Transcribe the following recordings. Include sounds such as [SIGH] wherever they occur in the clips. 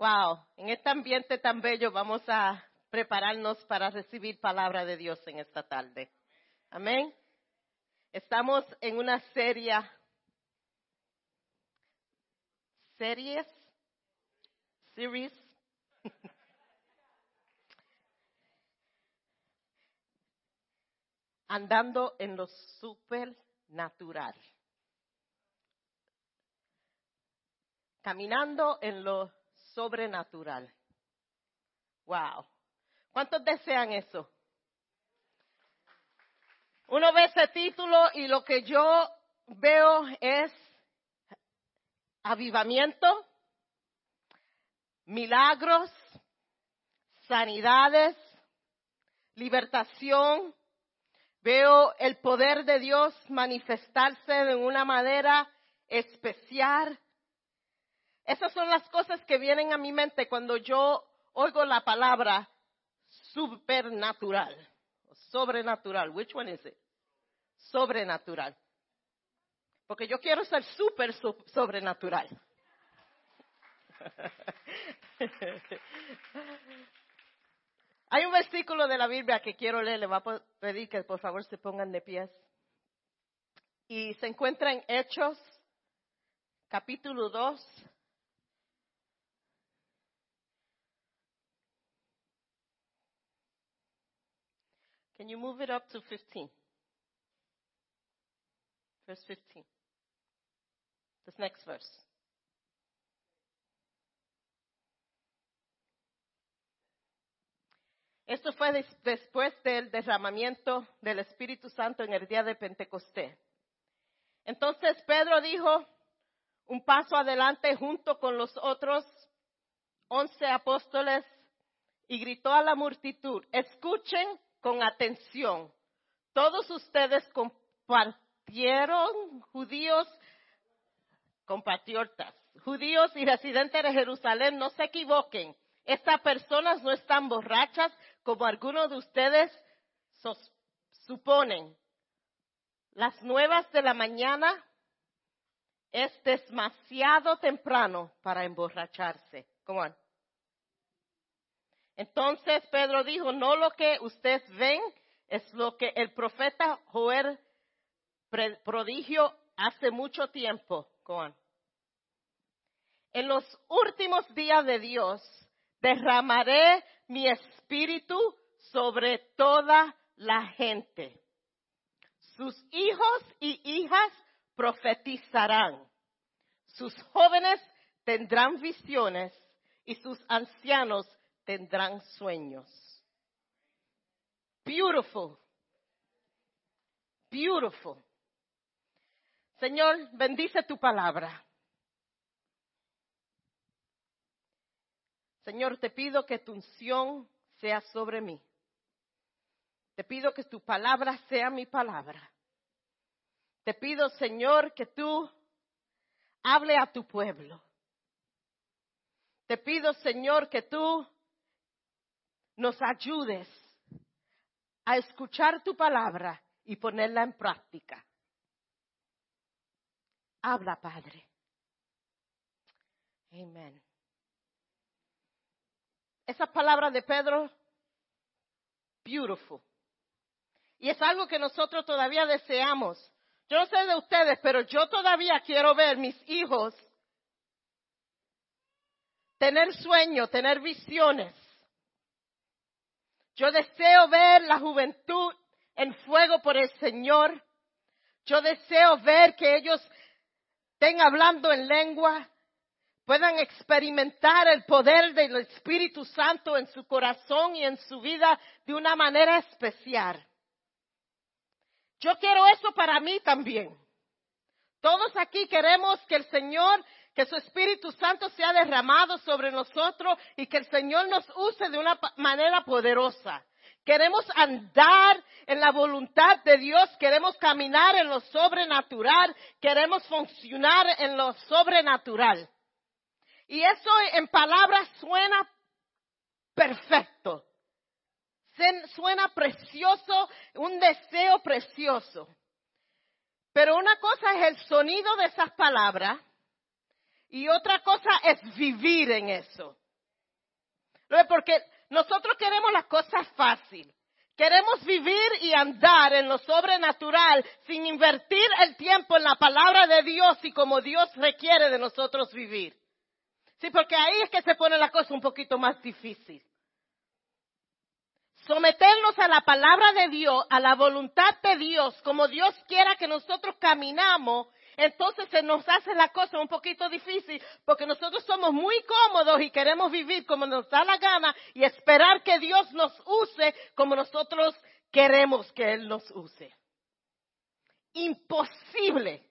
Wow, en este ambiente tan bello vamos a prepararnos para recibir palabra de Dios en esta tarde. Amén. Estamos en una serie, series, series, [LAUGHS] andando en lo supernatural. Caminando en lo sobrenatural. Wow. ¿Cuántos desean eso? Uno ve ese título y lo que yo veo es avivamiento, milagros, sanidades, libertación. Veo el poder de Dios manifestarse de una manera especial. Esas son las cosas que vienen a mi mente cuando yo oigo la palabra supernatural, sobrenatural. Which one is it? Sobrenatural. Porque yo quiero ser super sobrenatural. [LAUGHS] Hay un versículo de la Biblia que quiero leer, le voy a pedir que por favor se pongan de pies. Y se encuentra en Hechos, capítulo 2, Can you move it up to 15? Verse 15. This next verse. Esto fue después del derramamiento del Espíritu Santo en el día de Pentecostés. Entonces Pedro dijo un paso adelante junto con los otros once apóstoles y gritó a la multitud, escuchen con atención. Todos ustedes compartieron judíos, compatriotas, judíos y residentes de Jerusalén, no se equivoquen. Estas personas no están borrachas como algunos de ustedes suponen. Las nuevas de la mañana es demasiado temprano para emborracharse. Come on. Entonces Pedro dijo, no lo que ustedes ven es lo que el profeta Joel prodigio hace mucho tiempo. En los últimos días de Dios derramaré mi espíritu sobre toda la gente. Sus hijos y hijas profetizarán. Sus jóvenes tendrán visiones y sus ancianos tendrán sueños. Beautiful. Beautiful. Señor, bendice tu palabra. Señor, te pido que tu unción sea sobre mí. Te pido que tu palabra sea mi palabra. Te pido, Señor, que tú hable a tu pueblo. Te pido, Señor, que tú nos ayudes a escuchar tu palabra y ponerla en práctica. Habla, Padre. Amén. Esa palabra de Pedro, beautiful. Y es algo que nosotros todavía deseamos. Yo no sé de ustedes, pero yo todavía quiero ver mis hijos tener sueños, tener visiones. Yo deseo ver la juventud en fuego por el Señor. Yo deseo ver que ellos estén hablando en lengua, puedan experimentar el poder del Espíritu Santo en su corazón y en su vida de una manera especial. Yo quiero eso para mí también. Todos aquí queremos que el Señor que su Espíritu Santo sea derramado sobre nosotros y que el Señor nos use de una manera poderosa. Queremos andar en la voluntad de Dios, queremos caminar en lo sobrenatural, queremos funcionar en lo sobrenatural. Y eso en palabras suena perfecto, suena precioso, un deseo precioso. Pero una cosa es el sonido de esas palabras y otra cosa es vivir en eso. Porque nosotros queremos las cosas fáciles. Queremos vivir y andar en lo sobrenatural sin invertir el tiempo en la palabra de Dios y como Dios requiere de nosotros vivir. Sí, porque ahí es que se pone la cosa un poquito más difícil. Someternos a la palabra de Dios, a la voluntad de Dios, como Dios quiera que nosotros caminamos, entonces se nos hace la cosa un poquito difícil porque nosotros somos muy cómodos y queremos vivir como nos da la gana y esperar que Dios nos use como nosotros queremos que Él nos use. Imposible.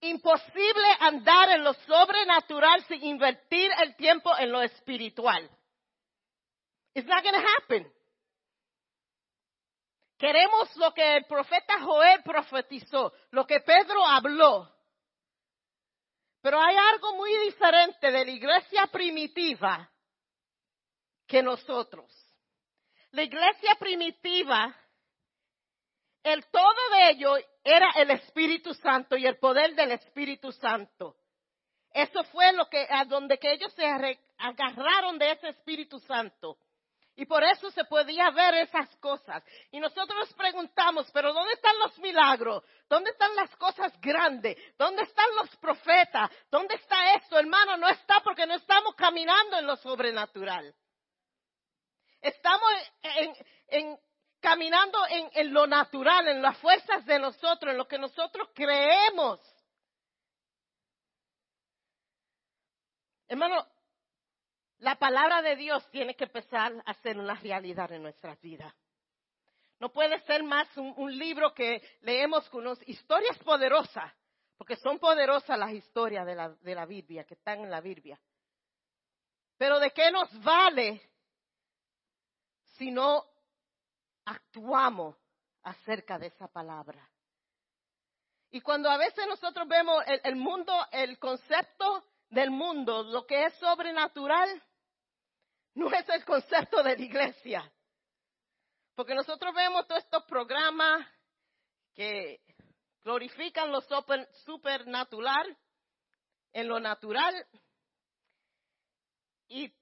Imposible andar en lo sobrenatural sin invertir el tiempo en lo espiritual. It's not going to happen. Queremos lo que el profeta Joel profetizó, lo que Pedro habló. Pero hay algo muy diferente de la iglesia primitiva que nosotros. La iglesia primitiva, el todo de ello era el Espíritu Santo y el poder del Espíritu Santo. Eso fue lo que, a donde que ellos se agarraron de ese Espíritu Santo. Y por eso se podía ver esas cosas. Y nosotros nos preguntamos, pero ¿dónde están los milagros? ¿Dónde están las cosas grandes? ¿Dónde están los profetas? ¿Dónde está esto? Hermano, no está porque no estamos caminando en lo sobrenatural. Estamos en, caminando en, en lo natural, en las fuerzas de nosotros, en lo que nosotros creemos. Hermano, la palabra de Dios tiene que empezar a ser una realidad en nuestras vidas. No puede ser más un, libro que leemos con unas historias poderosas, porque son poderosas las historias de la, de la Biblia, que están en la Biblia. Pero ¿de qué nos vale si no actuamos acerca de esa palabra? Y cuando a veces nosotros vemos el mundo, el concepto del mundo, lo que es sobrenatural, no es el concepto de la iglesia. Porque nosotros vemos todos estos programas que glorifican lo supernatural en lo natural. Y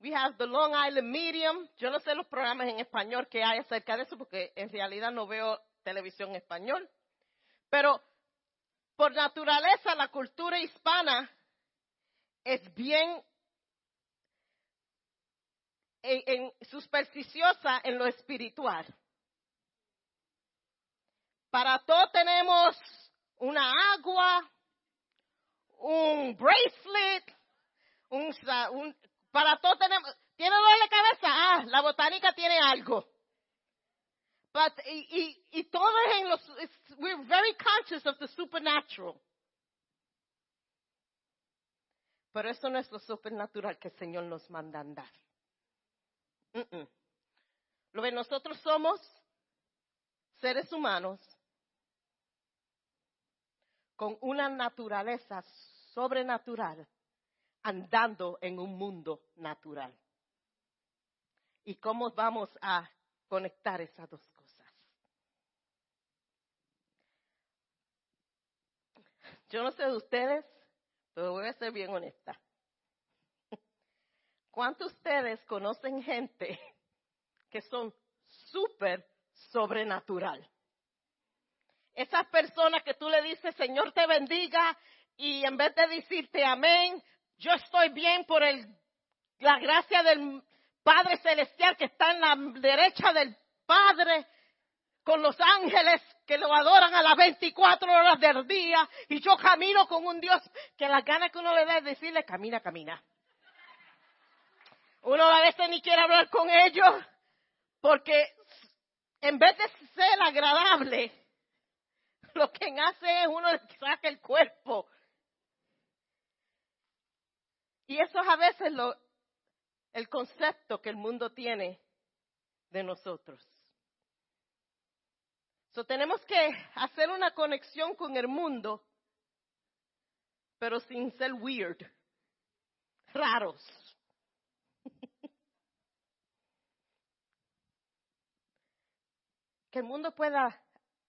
we have the Long Island Medium. Yo no sé los programas en español que hay acerca de eso porque en realidad no veo televisión en español. Pero por naturaleza la cultura hispana es bien en, supersticiosa en lo espiritual. Para todo tenemos una agua, un bracelet, un, para todo tenemos, ¿tiene dolor de cabeza? Ah, la botánica tiene algo. But, y, y, todo es en los, we're very conscious of the supernatural. Pero eso no es lo supernatural que el Señor nos manda andar. Lo que nosotros somos seres humanos con una naturaleza sobrenatural andando en un mundo natural. ¿Y cómo vamos a conectar esas dos cosas? Yo no sé de ustedes, pero voy a ser bien honesta. ¿Cuántos de ustedes conocen gente que son súper sobrenatural? Esas personas que tú le dices, Señor te bendiga, y en vez de decirte amén, yo estoy bien por el, la gracia del Padre Celestial que está en la derecha del Padre, con los ángeles que lo adoran a las 24 horas del día, y yo camino con un Dios que la gana que uno le da es decirle, camina, camina. Uno a veces ni quiere hablar con ellos porque en vez de ser agradable, lo que hace es uno saca el cuerpo. Y eso es a veces lo, el concepto que el mundo tiene de nosotros. So, tenemos que hacer una conexión con el mundo, pero sin ser weird, raros. Que el mundo pueda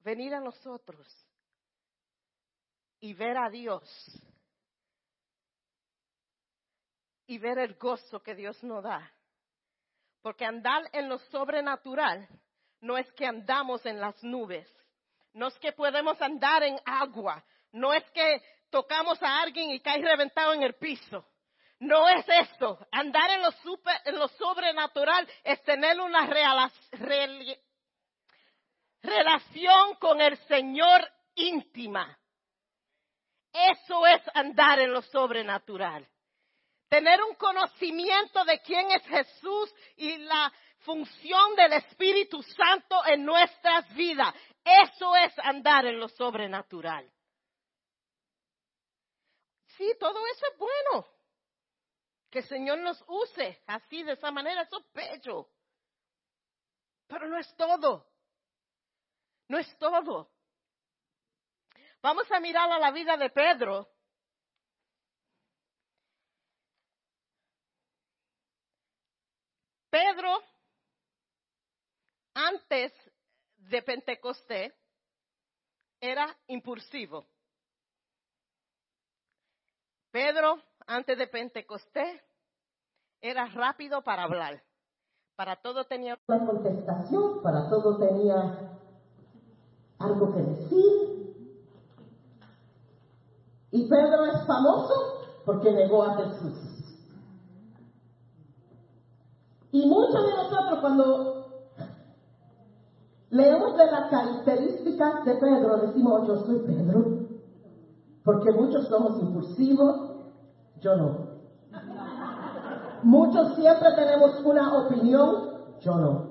venir a nosotros y ver a Dios y ver el gozo que Dios nos da. Porque andar en lo sobrenatural no es que andamos en las nubes, no es que podemos andar en agua, no es que tocamos a alguien y cae reventado en el piso. No es esto. Andar en lo, en lo sobrenatural es tener una relación con el Señor íntima. Eso es andar en lo sobrenatural. Tener un conocimiento de quién es Jesús y la función del Espíritu Santo en nuestras vidas. Eso es andar en lo sobrenatural. Sí, todo eso es bueno. Que el Señor nos use así, de esa manera, eso es bello. Pero no es todo. No es todo. Vamos a mirar a la vida de Pedro. Pedro, antes de Pentecostés, era impulsivo. Pedro, antes de Pentecostés, era rápido para hablar. Para todo tenía una contestación, para todo tenía algo que decir. Y Pedro es famoso porque negó a Jesús. Y muchos de nosotros cuando leemos de las características de Pedro, decimos, yo soy Pedro, porque muchos somos impulsivos, yo no. Muchos siempre tenemos una opinión, yo no.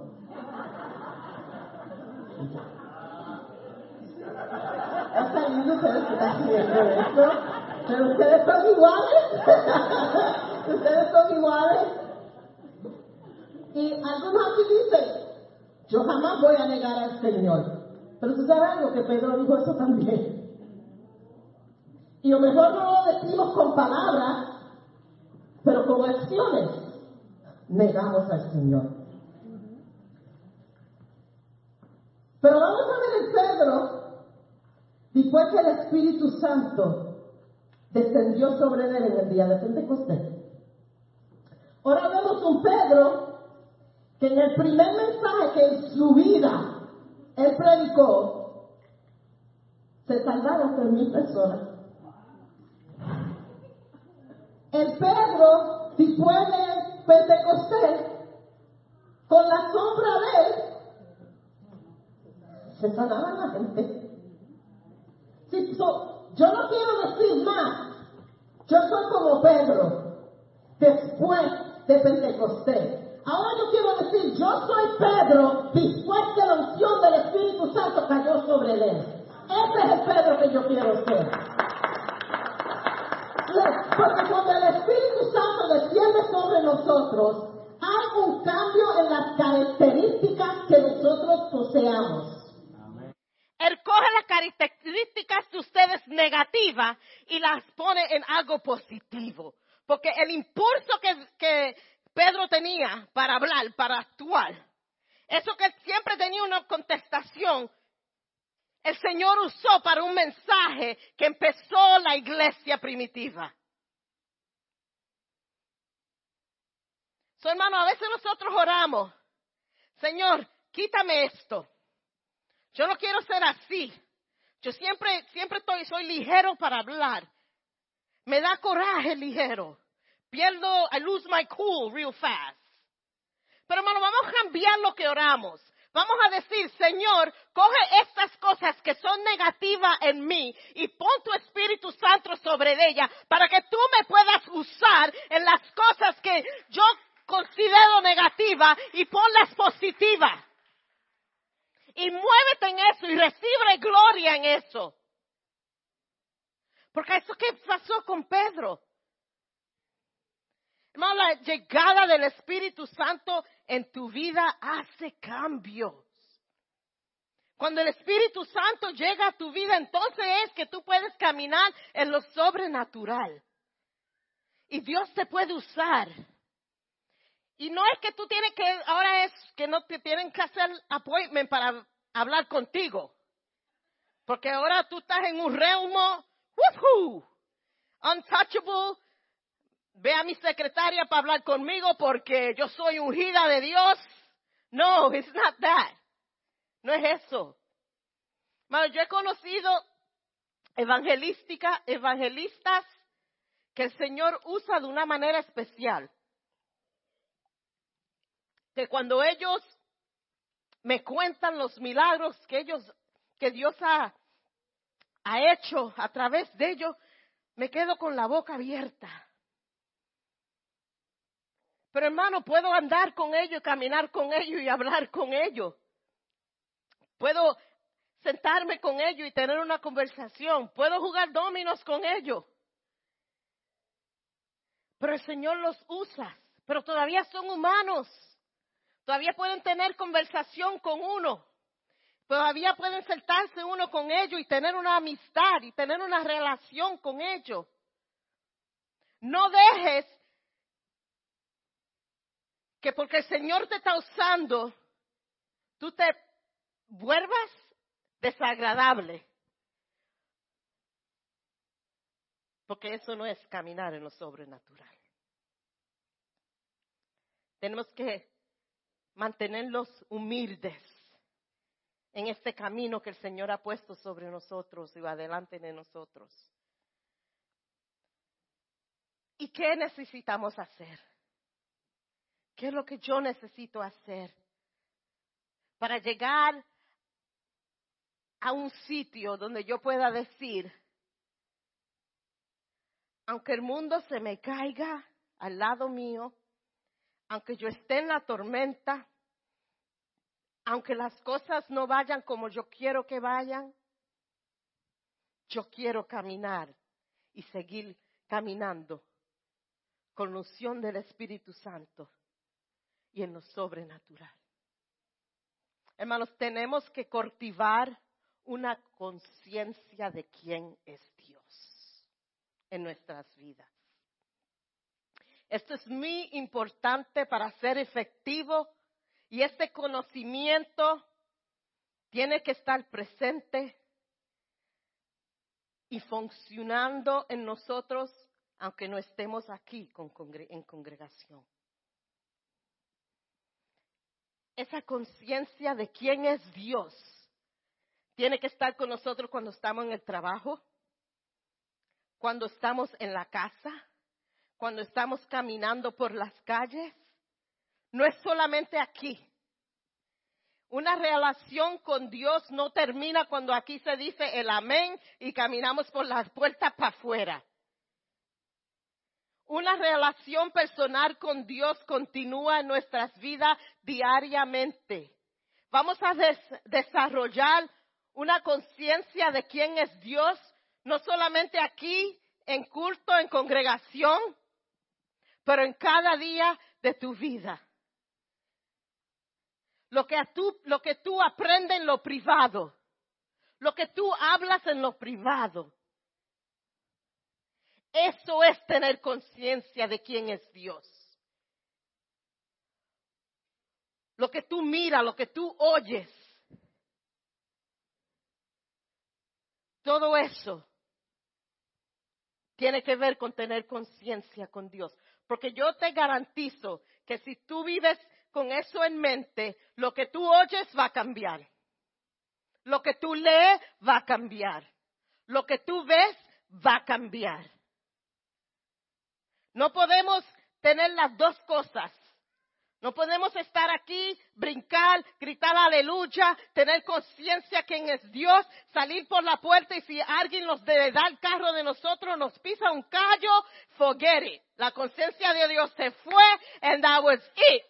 Pero ustedes son iguales. [LAUGHS] ustedes son iguales. Y algunos aquí dicen, yo jamás voy a negar al Señor. Pero tú sabes algo que Pedro dijo eso también. Y a lo mejor no lo decimos con palabras, pero con acciones negamos al Señor. Pero vamos a ver en Pedro Después que el Espíritu Santo descendió sobre él en el día de Pentecostés. Ahora vemos un Pedro que en el primer mensaje que en su vida él predicó, se salvaron tres mil personas. El Pedro, después de Pentecostés, con la sombra de él, se sanaban la gente yo no quiero decir más. Yo soy como Pedro, después de Pentecostés. Ahora yo quiero decir, yo soy Pedro, después que la unción del Espíritu Santo cayó sobre él. Ese es el Pedro que yo quiero ser. Porque cuando el Espíritu Santo desciende sobre nosotros, hay un cambio en las características que nosotros poseamos. Él coge las características de ustedes negativas y las pone en algo positivo. Porque el impulso que, Pedro tenía para hablar, para actuar, eso que siempre tenía una contestación, el Señor usó para un mensaje que empezó la iglesia primitiva. So, hermano, a veces nosotros oramos, Señor, quítame esto. Yo no quiero ser así. Yo siempre, siempre estoy, soy ligero para hablar. Me da coraje ligero. Pierdo, I lose my cool real fast. Pero hermano, vamos a cambiar lo que oramos. Vamos a decir, Señor, coge estas cosas que son negativas en mí y pon tu Espíritu Santo sobre ella para que tú me puedas usar en las cosas que yo considero negativas y ponlas positivas y muévete en eso y recibe gloria en eso. Porque eso que pasó con Pedro. Hermano, la llegada del Espíritu Santo en tu vida hace cambios. Cuando el Espíritu Santo llega a tu vida, entonces es que tú puedes caminar en lo sobrenatural. Y Dios te puede usar. Y no es que tú tienes que, ahora es que no te tienen que hacer appointment para hablar contigo. Porque ahora tú estás en un realmo, woohoo, untouchable, ve a mi secretaria para hablar conmigo porque yo soy ungida de Dios. No, it's not that. No es eso. yo he conocido evangelística, evangelistas que el Señor usa de una manera especial. Que cuando ellos me cuentan los milagros que ellos, que Dios ha, ha hecho a través de ellos, me quedo con la boca abierta. Pero hermano, puedo andar con ellos, caminar con ellos y hablar con ellos. Puedo sentarme con ellos y tener una conversación. Puedo jugar dominos con ellos. Pero el Señor los usa. Pero todavía son humanos. Todavía pueden tener conversación con uno. Todavía pueden sentarse uno con ellos y tener una amistad y tener una relación con ellos. No dejes que porque el Señor te está usando, tú te vuelvas desagradable. Porque eso no es caminar en lo sobrenatural. Tenemos que mantenerlos humildes en este camino que el Señor ha puesto sobre nosotros y va adelante de nosotros. ¿Y qué necesitamos hacer? ¿Qué es lo que yo necesito hacer para llegar a un sitio donde yo pueda decir, aunque el mundo se me caiga al lado mío, aunque yo esté en la tormenta, aunque las cosas no vayan como yo quiero que vayan, yo quiero caminar y seguir caminando con la unción del Espíritu Santo y en lo sobrenatural. Hermanos, tenemos que cultivar una conciencia de quién es Dios en nuestras vidas. Esto es muy importante para ser efectivo y este conocimiento tiene que estar presente y funcionando en nosotros aunque no estemos aquí en congregación. Esa conciencia de quién es Dios tiene que estar con nosotros cuando estamos en el trabajo, cuando estamos en la casa, cuando estamos caminando por las calles. No es solamente aquí. Una relación con Dios no termina cuando aquí se dice el amén y caminamos por las puertas para afuera. Una relación personal con Dios continúa en nuestras vidas diariamente. Vamos a desarrollar una conciencia de quién es Dios, no solamente aquí en culto, en congregación, pero en cada día de tu vida. Lo que tú, lo que tú aprendes en lo privado, lo que tú hablas en lo privado. Eso es tener conciencia de quién es Dios. Lo que tú miras, lo que tú oyes, Todo eso tiene que ver con tener conciencia con Dios. Porque yo te garantizo que si tú vives con eso en mente, lo que tú oyes va a cambiar. Lo que tú lees va a cambiar. Lo que tú ves va a cambiar. No podemos tener las dos cosas. No podemos estar aquí, brincar, gritar aleluya, tener conciencia quién es Dios, salir por la puerta y si alguien nos da el carro de nosotros, nos pisa un callo, forget it. La conciencia de Dios se fue and that was it.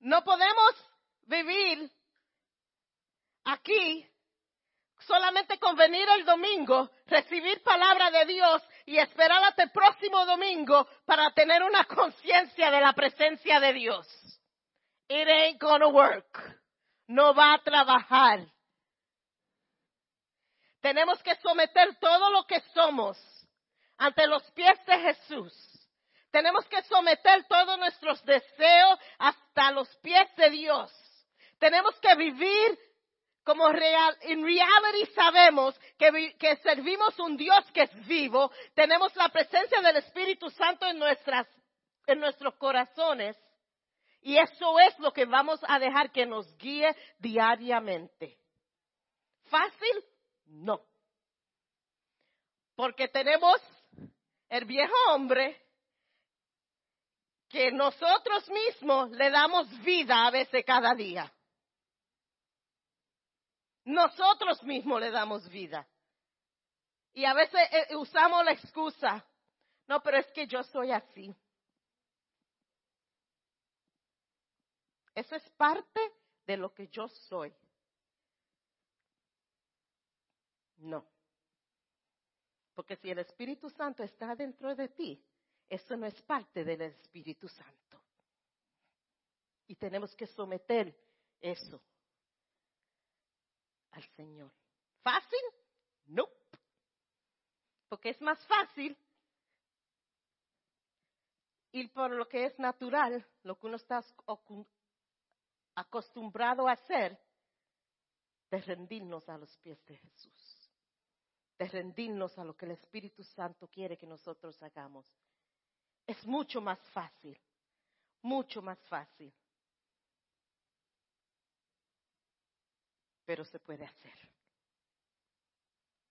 No podemos vivir aquí solamente con venir el domingo, recibir palabra de Dios y esperar hasta el próximo domingo para tener una conciencia de la presencia de Dios. It ain't gonna work. No va a trabajar. Tenemos que someter todo lo que somos ante los pies de Jesús. Tenemos que someter todos nuestros deseos hasta los pies de Dios. Tenemos que vivir como real, en reality sabemos que, que servimos un Dios que es vivo, tenemos la presencia del Espíritu Santo en nuestras, en nuestros corazones. Y eso es lo que vamos a dejar que nos guíe diariamente. ¿Fácil? No. Porque tenemos el viejo hombre que nosotros mismos le damos vida a veces cada día. Nosotros mismos le damos vida. Y a veces eh, usamos la excusa, no, pero es que yo soy así. Eso es parte de lo que yo soy. No. Porque si el Espíritu Santo está dentro de ti, eso no es parte del Espíritu Santo. Y tenemos que someter eso al Señor. ¿Fácil? No. Porque es más fácil ir por lo que es natural, lo que uno está acostumbrado a hacer, de rendirnos a los pies de Jesús, de rendirnos a lo que el Espíritu Santo quiere que nosotros hagamos. Es mucho más fácil, mucho más fácil. Pero se puede hacer.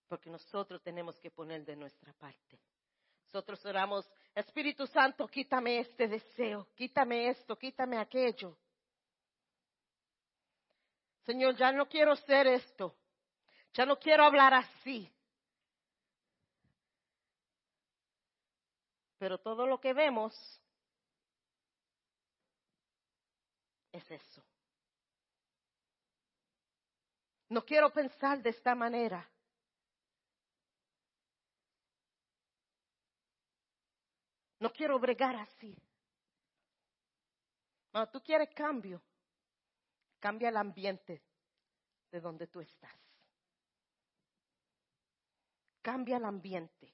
Porque nosotros tenemos que poner de nuestra parte. Nosotros oramos, Espíritu Santo, quítame este deseo, quítame esto, quítame aquello. Señor, ya no quiero ser esto, ya no quiero hablar así. Pero todo lo que vemos es eso. No quiero pensar de esta manera. No quiero bregar así. No, tú quieres cambio. Cambia el ambiente de donde tú estás. Cambia el ambiente.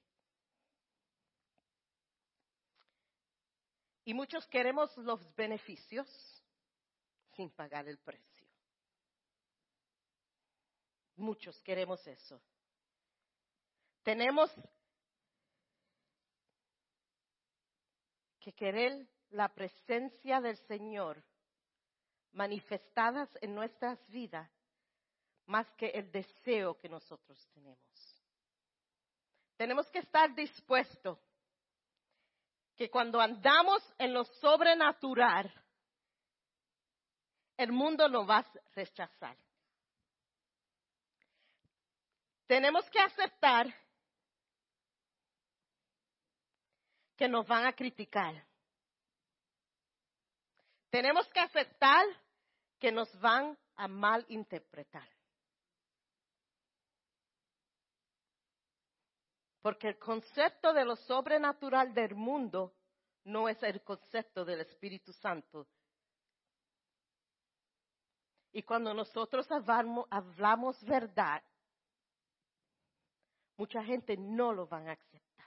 Y muchos queremos los beneficios sin pagar el precio. Muchos queremos eso. Tenemos que querer la presencia del Señor manifestadas en nuestras vidas más que el deseo que nosotros tenemos. Tenemos que estar dispuestos que cuando andamos en lo sobrenatural, el mundo nos va a rechazar. Tenemos que aceptar que nos van a criticar. Tenemos que aceptar que nos van a malinterpretar. Porque el concepto de lo sobrenatural del mundo no es el concepto del Espíritu Santo. Y cuando nosotros hablamos, verdad, mucha gente no lo van a aceptar.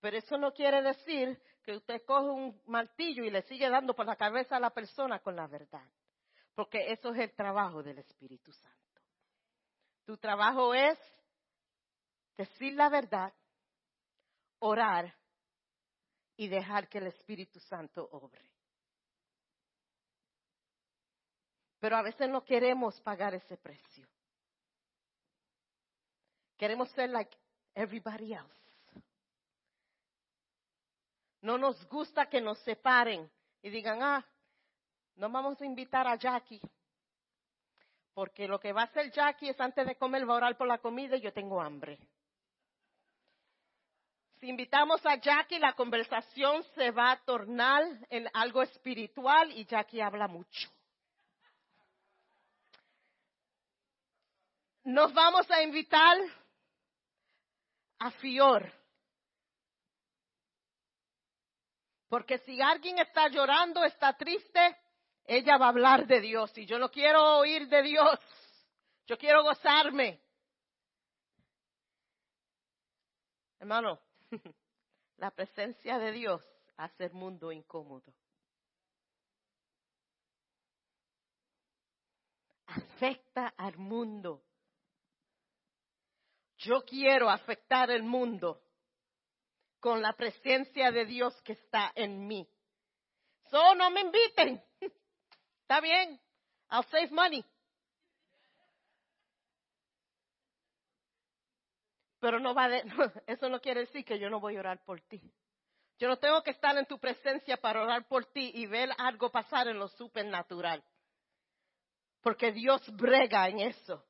Pero eso no quiere decir que usted coge un martillo y le sigue dando por la cabeza a la persona con la verdad. Porque eso es el trabajo del Espíritu Santo. Tu trabajo es decir la verdad, orar y dejar que el Espíritu Santo obre. Pero a veces no queremos pagar ese precio. Queremos ser like everybody else. No nos gusta que nos separen y digan, ah, no vamos a invitar a Jackie. Porque lo que va a hacer Jackie es antes de comer, va a orar por la comida y yo tengo hambre. Si invitamos a Jackie, la conversación se va a tornar en algo espiritual y Jackie habla mucho. Nos vamos a invitar a Fior. Porque si alguien está llorando, está triste, ella va a hablar de Dios. Y yo no quiero oír de Dios. Yo quiero gozarme. Hermano, [LAUGHS] la presencia de Dios hace el mundo incómodo. afecta al mundo. Yo quiero afectar el mundo con la presencia de Dios que está en mí. So, no me inviten. [LAUGHS] Está bien. I'll save money. Pero no va de, [LAUGHS] eso no quiere decir que yo no voy a orar por ti. Yo no tengo que estar en tu presencia para orar por ti y ver algo pasar en lo supernatural. Porque Dios brega en eso.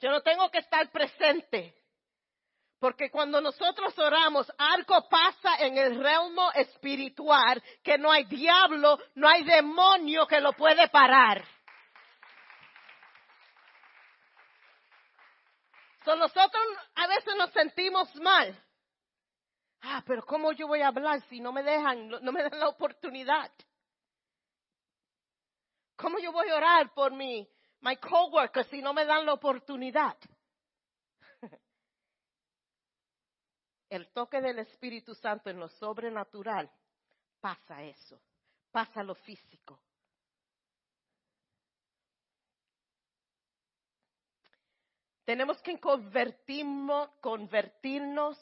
Yo no tengo que estar presente. Porque cuando nosotros oramos, algo pasa en el realmo espiritual que no hay diablo, no hay demonio que lo puede parar. nosotros a veces nos sentimos mal. Ah, pero ¿cómo yo voy a hablar si no me dejan, no me dan la oportunidad? ¿Cómo yo voy a orar por mi my coworker si no me dan la oportunidad? El toque del Espíritu Santo en lo sobrenatural pasa eso, pasa lo físico. Tenemos que convertirnos, convertirnos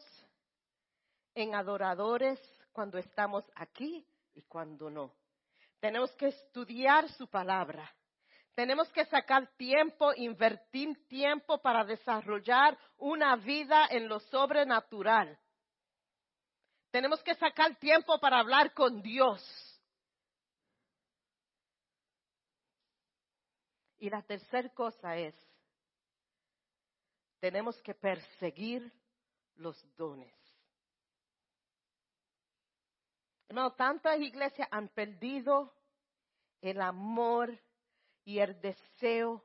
en adoradores cuando estamos aquí y cuando no. Tenemos que estudiar su palabra. Tenemos que sacar tiempo, invertir tiempo para desarrollar una vida en lo sobrenatural. Tenemos que sacar tiempo para hablar con Dios. Y la tercera cosa es tenemos que perseguir los dones. Hermano, tantas iglesias han perdido el amor y el deseo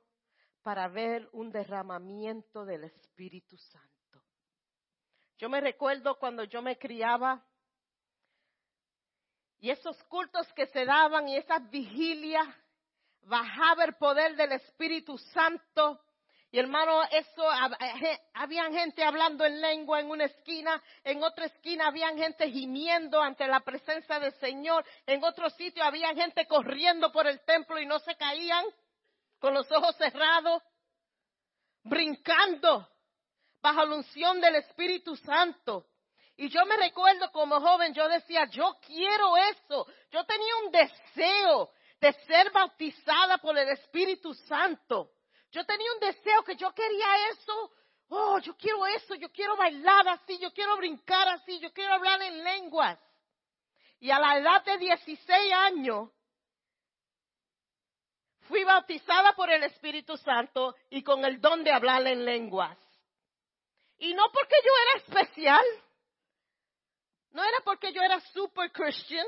para ver un derramamiento del Espíritu Santo. Yo me recuerdo cuando yo me criaba y esos cultos que se daban y esas vigilias, bajaba el poder del Espíritu Santo. Y hermano, eso, había gente hablando en lengua en una esquina, en otra esquina había gente gimiendo ante la presencia del Señor, en otro sitio había gente corriendo por el templo y no se caían con los ojos cerrados, brincando bajo la unción del Espíritu Santo. Y yo me recuerdo como joven, yo decía, yo quiero eso. Yo tenía un deseo de ser bautizada por el Espíritu Santo. Yo tenía un deseo que yo quería eso. Oh, yo quiero eso, yo quiero bailar así, yo quiero brincar así, yo quiero hablar en lenguas. Y a la edad de 16 años, fui bautizada por el Espíritu Santo y con el don de hablar en lenguas. Y no porque yo era especial, no era porque yo era super Christian,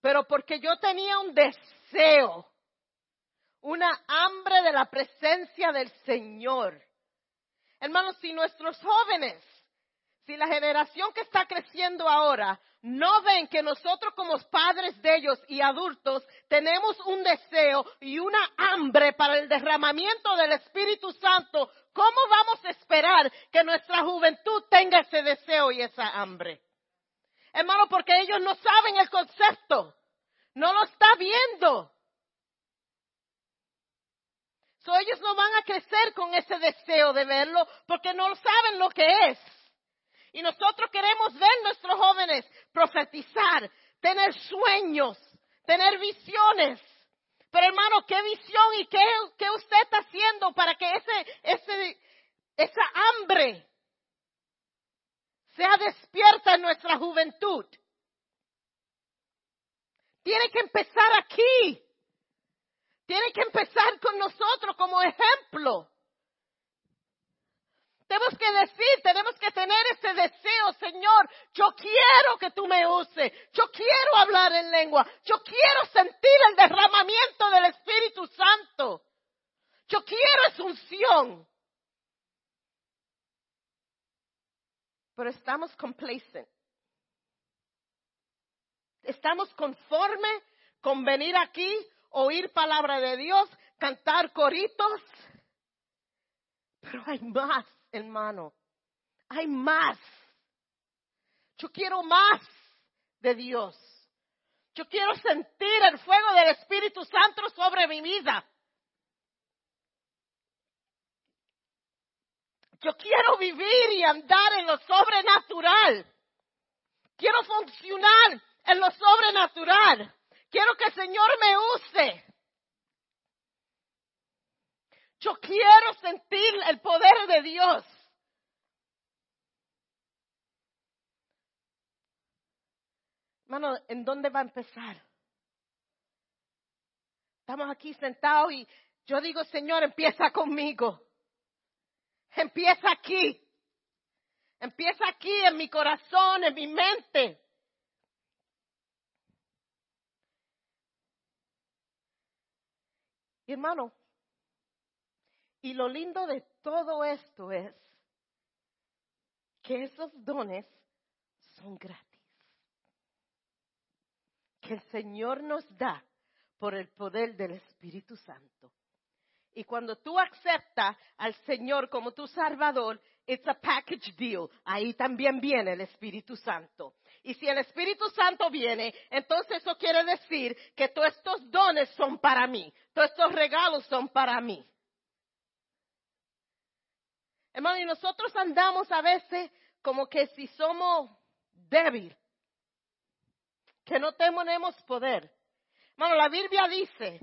pero porque yo tenía un deseo una hambre de la presencia del Señor. Hermanos, si nuestros jóvenes, si la generación que está creciendo ahora no ven que nosotros como padres de ellos y adultos tenemos un deseo y una hambre para el derramamiento del Espíritu Santo, ¿cómo vamos a esperar que nuestra juventud tenga ese deseo y esa hambre? Hermano, porque ellos no saben el concepto, no lo está viendo ellos no van a crecer con ese deseo de verlo porque no saben lo que es. Y nosotros queremos ver profetizar, tener sueños, tener visiones. Pero hermano, ¿qué visión y qué, qué usted está haciendo para que ese, ese, esa hambre sea despierta en nuestra juventud? Tiene que empezar aquí. Tiene que empezar con nosotros como ejemplo. Tenemos que decir, tenemos que tener ese deseo, Señor, yo quiero que tú me uses, yo quiero hablar en lengua, yo quiero sentir el derramamiento del Espíritu Santo, yo quiero esa unción. Pero estamos complacent. Estamos conforme con venir aquí oír palabra de Dios, cantar coritos. Pero hay más, hermano. Hay más. Yo quiero más de Dios. Yo quiero sentir el fuego del Espíritu Santo sobre mi vida. Yo quiero vivir y andar en lo sobrenatural. Quiero funcionar en lo sobrenatural. Quiero que el Señor me use. Yo quiero sentir el poder de Dios. Hermano, ¿en dónde va a empezar? Estamos aquí sentados y yo digo, Señor, empieza conmigo. Empieza aquí. Empieza aquí en mi corazón, en mi mente. Y hermano, y lo lindo de todo esto es que esos dones son gratis. Que el Señor nos da por el poder del Espíritu Santo. Y cuando tú aceptas al Señor como tu Salvador, it's a package deal. Ahí también viene el Espíritu Santo. Y si el Espíritu Santo viene, entonces eso quiere decir que todos estos dones son para mí. Todos estos regalos son para mí. Hermano, y nosotros andamos a veces como que si somos débiles, que no tenemos poder. Hermano, la Biblia dice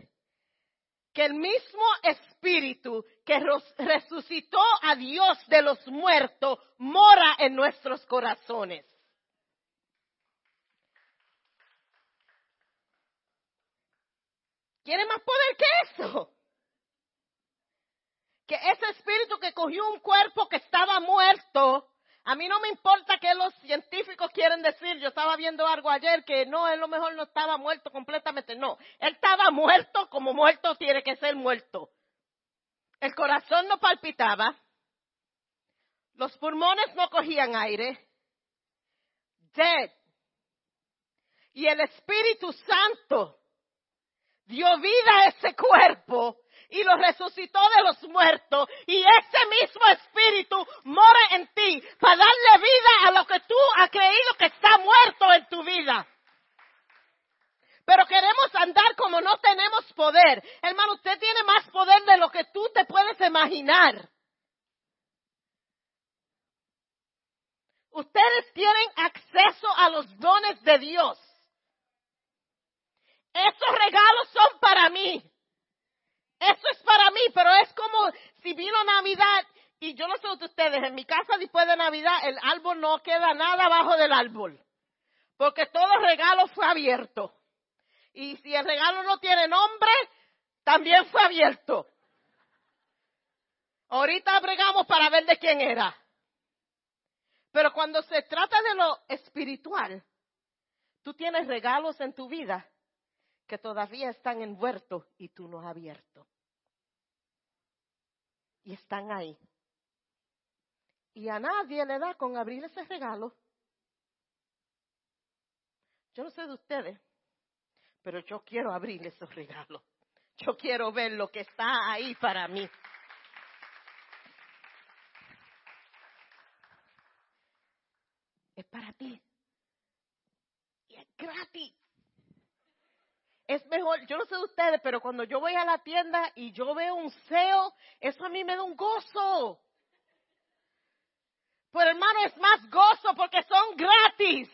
que el mismo Espíritu que resucitó a Dios de los muertos mora en nuestros corazones. ¿Quiere más poder que eso? Que ese espíritu que cogió un cuerpo que estaba muerto, a mí no me importa que los científicos quieren decir, yo estaba viendo algo ayer que no, él lo mejor no estaba muerto completamente, no, él estaba muerto como muerto tiene que ser muerto. El corazón no palpitaba, los pulmones no cogían aire, dead. Y el Espíritu Santo dio vida a ese cuerpo y lo resucitó de los muertos y ese mismo espíritu mora en ti para darle vida a lo que tú has creído que está muerto en tu vida. Pero queremos andar como no tenemos poder. Hermano, usted tiene más poder de lo que tú te puedes imaginar. Ustedes tienen acceso a los dones de Dios. Esos regalos son para mí. Eso es para mí, pero es como si vino Navidad y yo no sé de ustedes, en mi casa después de Navidad el árbol no queda nada abajo del árbol, porque todo regalo fue abierto. Y si el regalo no tiene nombre, también fue abierto. Ahorita bregamos para ver de quién era. Pero cuando se trata de lo espiritual, tú tienes regalos en tu vida que todavía están envueltos y tú no has abierto. Y están ahí. Y a nadie le da con abrir ese regalo. Yo no sé de ustedes, pero yo quiero abrir esos regalos. Yo quiero ver lo que está ahí para mí. Es para ti. Y es gratis es mejor, yo no sé de ustedes, pero cuando yo voy a la tienda y yo veo un SEO, eso a mí me da un gozo. Pero hermano, es más gozo porque son gratis.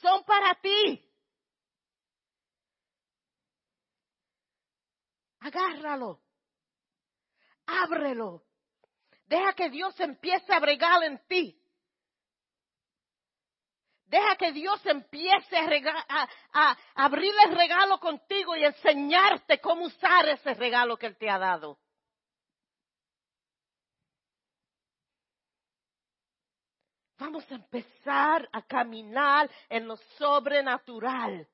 Son para ti. Agárralo. Ábrelo. Deja que Dios empiece a bregar en ti. Deja que Dios empiece a, abrir el regalo contigo y enseñarte cómo usar ese regalo que Él te ha dado. Vamos a empezar a caminar en lo sobrenatural.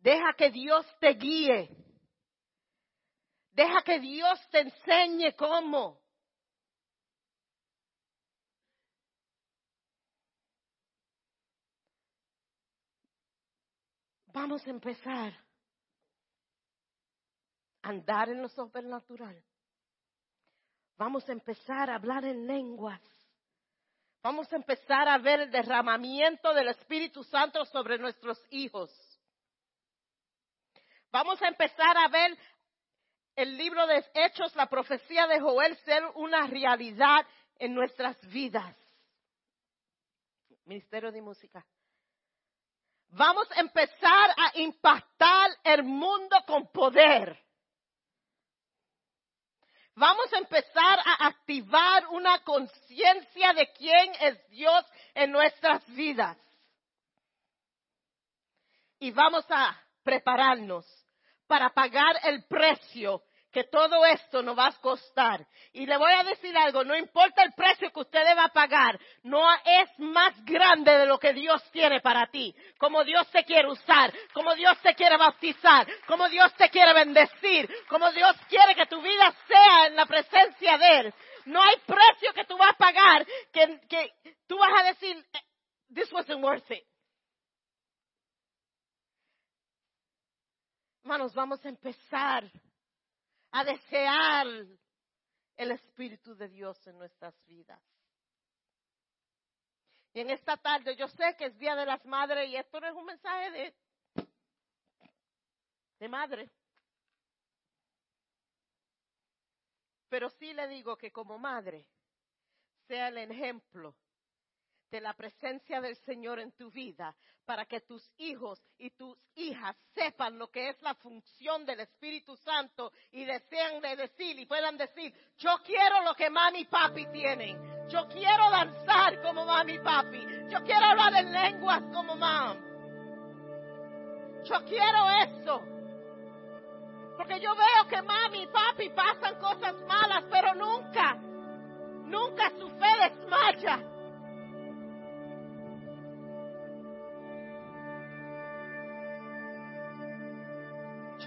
Deja que Dios te guíe. Deja que Dios te enseñe cómo. Vamos a empezar a andar en lo sobrenatural. Vamos a empezar a hablar en lenguas. Vamos a empezar a ver el derramamiento del Espíritu Santo sobre nuestros hijos. Vamos a empezar a ver el libro de Hechos, la profecía de Joel, ser una realidad en nuestras vidas. Ministerio de Música. Vamos a empezar a impactar el mundo con poder. Vamos a empezar a activar una conciencia de quién es Dios en nuestras vidas. Y vamos a prepararnos para pagar el precio que todo esto nos va a costar. Y le voy a decir algo, no importa el precio que usted va a pagar, no es más grande de lo que Dios tiene para ti. Como Dios te quiere usar, como Dios te quiere bautizar, como Dios te quiere bendecir, como Dios quiere que tu vida sea en la presencia de Él. No hay precio que tú vas a pagar que, tú vas a decir, eh, this wasn't worth it. Hermanos, vamos a empezar a desear el Espíritu de Dios en nuestras vidas. Y en esta tarde, yo sé que es Día de las Madres y esto no es un mensaje de, de madre. Pero sí le digo que como madre sea el ejemplo de la presencia del Señor en tu vida para que tus hijos y tus hijas sepan lo que es la función del Espíritu Santo y desean decir y puedan decir, yo quiero lo que mami y papi tienen. Yo quiero danzar como mami y papi. Yo quiero hablar en lenguas como mam. Yo quiero eso. Porque yo veo que mami y papi pasan cosas malas, pero nunca, nunca su fe desmaya.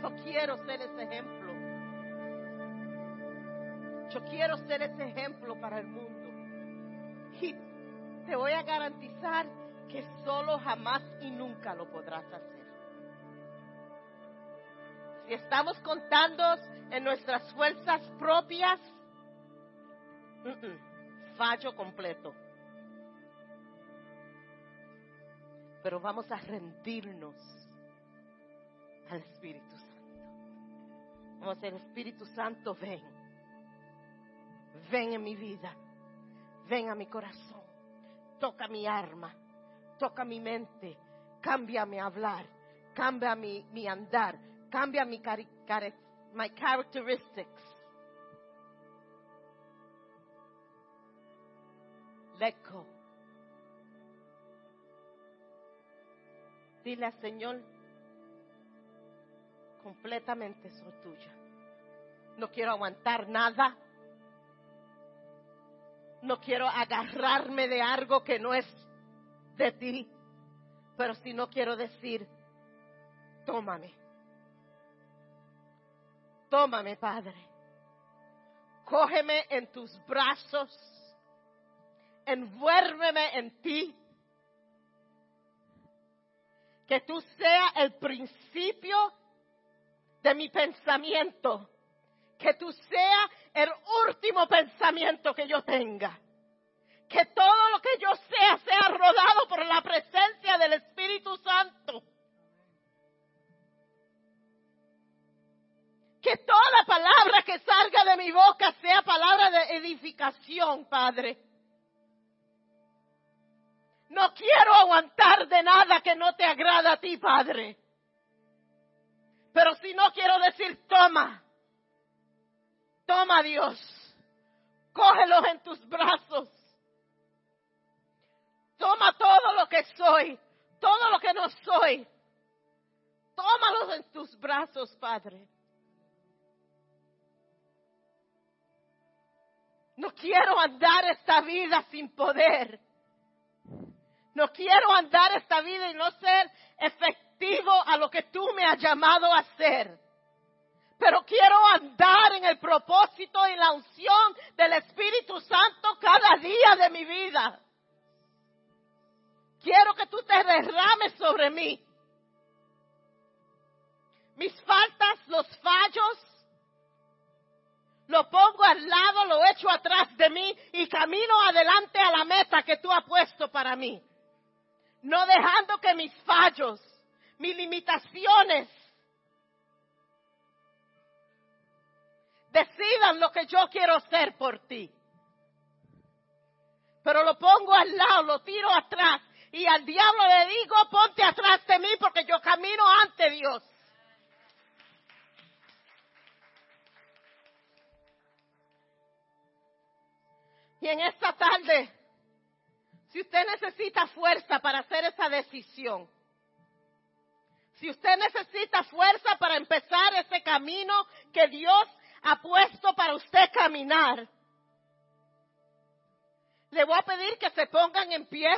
Yo quiero ser ese ejemplo. Yo quiero ser ese ejemplo para el mundo. Y te voy a garantizar que solo jamás y nunca lo podrás hacer. Si estamos contando en nuestras fuerzas propias, fallo completo. Pero vamos a rendirnos al Espíritu. Vamos a el Espíritu Santo, ven. Ven en mi vida. Ven a mi corazón. Toca mi arma. Toca mi mente. Cambia mi hablar. Cambia mi, mi andar. Cambia mi cari my characteristics. Let go. Dile al Señor, completamente soy tuya. No quiero aguantar nada. No quiero agarrarme de algo que no es de ti. Pero si no quiero decir, tómame. Tómame, Padre. Cógeme en tus brazos. Envuérmeme en ti. Que tú seas el principio de mi pensamiento. Que tú seas el último pensamiento que yo tenga. Que todo lo que yo sea sea rodado por la presencia del Espíritu Santo. Que toda palabra que salga de mi boca sea palabra de edificación, Padre. No quiero aguantar de nada que no te agrada a ti, Padre. Pero si no quiero decir, toma, toma Dios, cógelos en tus brazos. Toma todo lo que soy, todo lo que no soy. Tómalos en tus brazos, Padre. No quiero andar esta vida sin poder. No quiero andar esta vida y no ser efectivo a lo que tú me has llamado a hacer. Pero quiero andar en el propósito y la unción del Espíritu Santo cada día de mi vida. Quiero que tú te derrames sobre mí. Mis faltas, los fallos, lo pongo al lado, lo echo atrás de mí y camino adelante a la meta que tú has puesto para mí. No dejando que mis fallos mis limitaciones decidan lo que yo quiero hacer por ti. Pero lo pongo al lado, lo tiro atrás y al diablo le digo, ponte atrás de mí porque yo camino ante Dios. Y en esta tarde, si usted necesita fuerza para hacer esa decisión, si usted necesita fuerza para empezar ese camino que Dios ha puesto para usted caminar, le voy a pedir que se pongan en pie.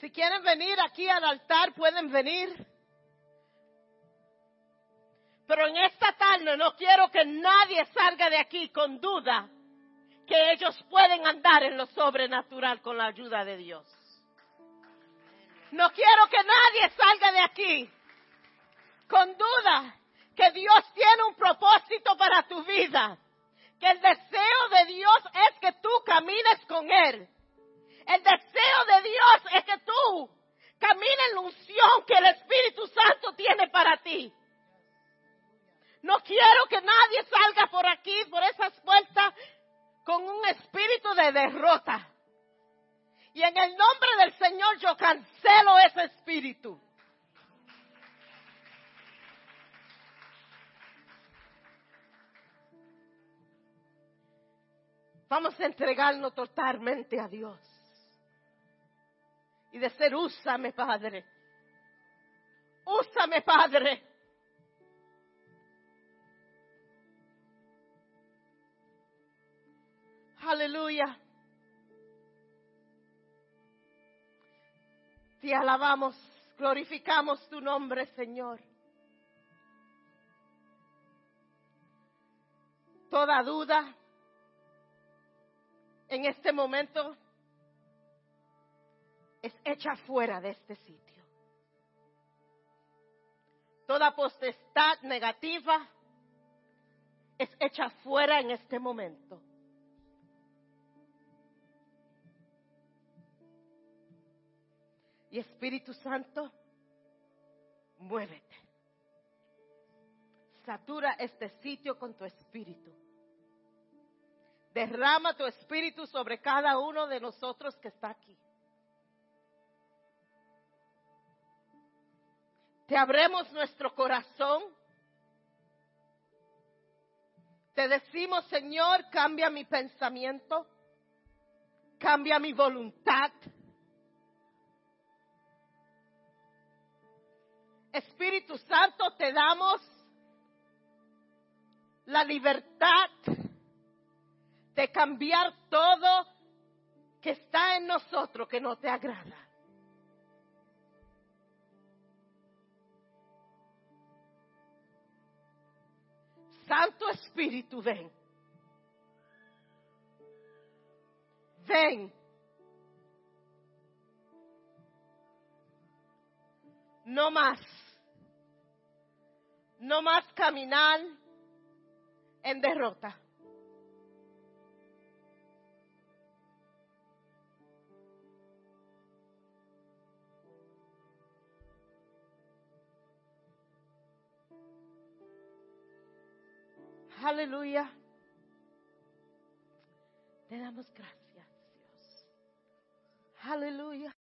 Si quieren venir aquí al altar, pueden venir. Pero en esta tarde no quiero que nadie salga de aquí con duda que ellos pueden andar en lo sobrenatural con la ayuda de Dios. No quiero que nadie salga de aquí con duda que Dios tiene un propósito para tu vida. Que el deseo de Dios es que tú camines con Él. El deseo de Dios es que tú camines en la unción que el Espíritu Santo tiene para ti. No quiero que nadie salga por aquí, por esas puertas, con un espíritu de derrota. Y en el nombre del Señor yo cancelo ese espíritu. Vamos a entregarnos totalmente a Dios. Y decir, úsame, Padre. Úsame, Padre. Aleluya. Te alabamos, glorificamos tu nombre, Señor. Toda duda en este momento es hecha fuera de este sitio. Toda potestad negativa es hecha fuera en este momento. Y Espíritu Santo, muévete. Satura este sitio con tu espíritu. Derrama tu espíritu sobre cada uno de nosotros que está aquí. Te abremos nuestro corazón. Te decimos, Señor, cambia mi pensamiento, cambia mi voluntad. Espíritu Santo, te damos la libertad de cambiar todo que está en nosotros que no te agrada. Santo Espíritu, ven. Ven. No más. No más caminar en derrota. Aleluya. Te damos gracias, Dios. Aleluya.